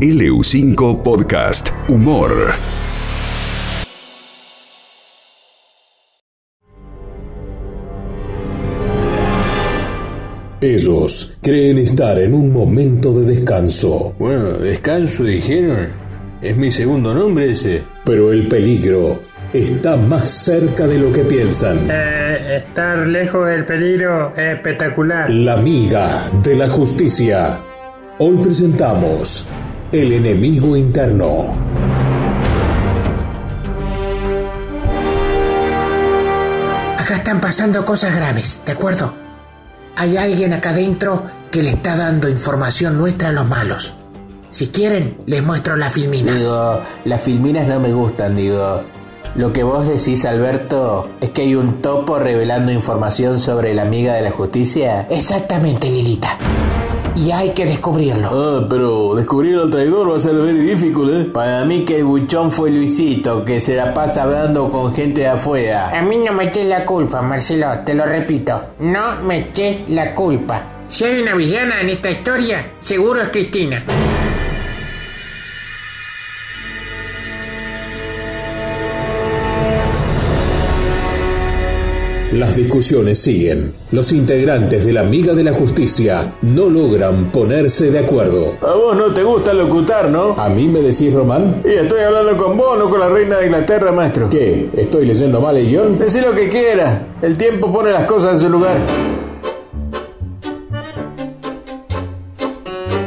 LU5 Podcast Humor. Ellos creen estar en un momento de descanso. Bueno, descanso dijeron. Es mi segundo nombre ese. Pero el peligro está más cerca de lo que piensan. Eh, estar lejos del peligro es espectacular. La amiga de la justicia. Hoy presentamos El enemigo interno. Acá están pasando cosas graves, ¿de acuerdo? Hay alguien acá adentro que le está dando información nuestra a los malos. Si quieren, les muestro las filminas. Digo, las filminas no me gustan, digo. Lo que vos decís, Alberto, es que hay un topo revelando información sobre la amiga de la justicia. Exactamente, Lilita. Y hay que descubrirlo. Ah, pero descubrir al traidor va a ser very difícil, ¿eh? Para mí que el buchón fue Luisito, que se la pasa hablando con gente de afuera. A mí no me eches la culpa, Marcelo, te lo repito. No me eches la culpa. Si hay una villana en esta historia, seguro es Cristina. Las discusiones siguen. Los integrantes de la Amiga de la Justicia no logran ponerse de acuerdo. A vos no te gusta locutar, ¿no? ¿A mí me decís, Román? Y estoy hablando con vos, no con la reina de Inglaterra, maestro. ¿Qué? ¿Estoy leyendo mal el guion? Decí lo que quieras. El tiempo pone las cosas en su lugar.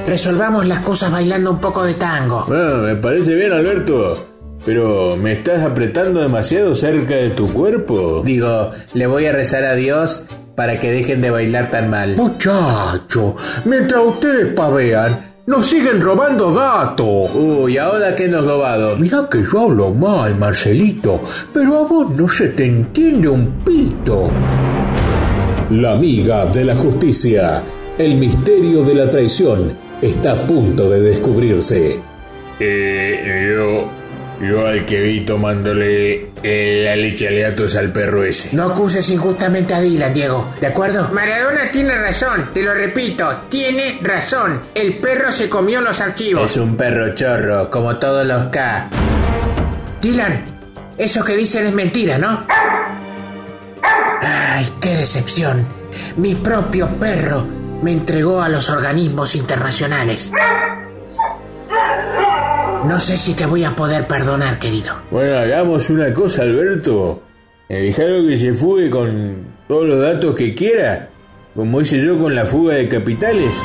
Resolvamos las cosas bailando un poco de tango. Bueno, me parece bien, Alberto. Pero, ¿me estás apretando demasiado cerca de tu cuerpo? Digo, le voy a rezar a Dios para que dejen de bailar tan mal. Muchacho, mientras ustedes pavean, nos siguen robando datos. Uy, ¿ahora qué nos robado? Mirá que yo hablo mal, Marcelito, pero a vos no se te entiende un pito. La Amiga de la Justicia. El misterio de la traición está a punto de descubrirse. Eh, yo... Yo al que vi tomándole eh, la leche aleatos al perro ese. No acuses injustamente a Dylan, Diego, ¿de acuerdo? Maradona tiene razón, te lo repito, tiene razón. El perro se comió los archivos. Es un perro chorro, como todos los K. Dylan, eso que dicen es mentira, ¿no? Ay, qué decepción. Mi propio perro me entregó a los organismos internacionales. No sé si te voy a poder perdonar, querido. Bueno, hagamos una cosa, Alberto. Eh, Dejalo que se fugue con todos los datos que quiera, como hice yo con la fuga de capitales.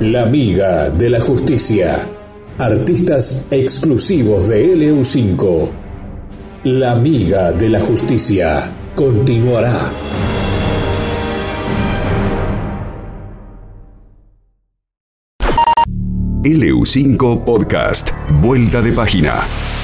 La Amiga de la Justicia. Artistas exclusivos de LU5. La Amiga de la Justicia continuará. LU5 Podcast. Vuelta de página.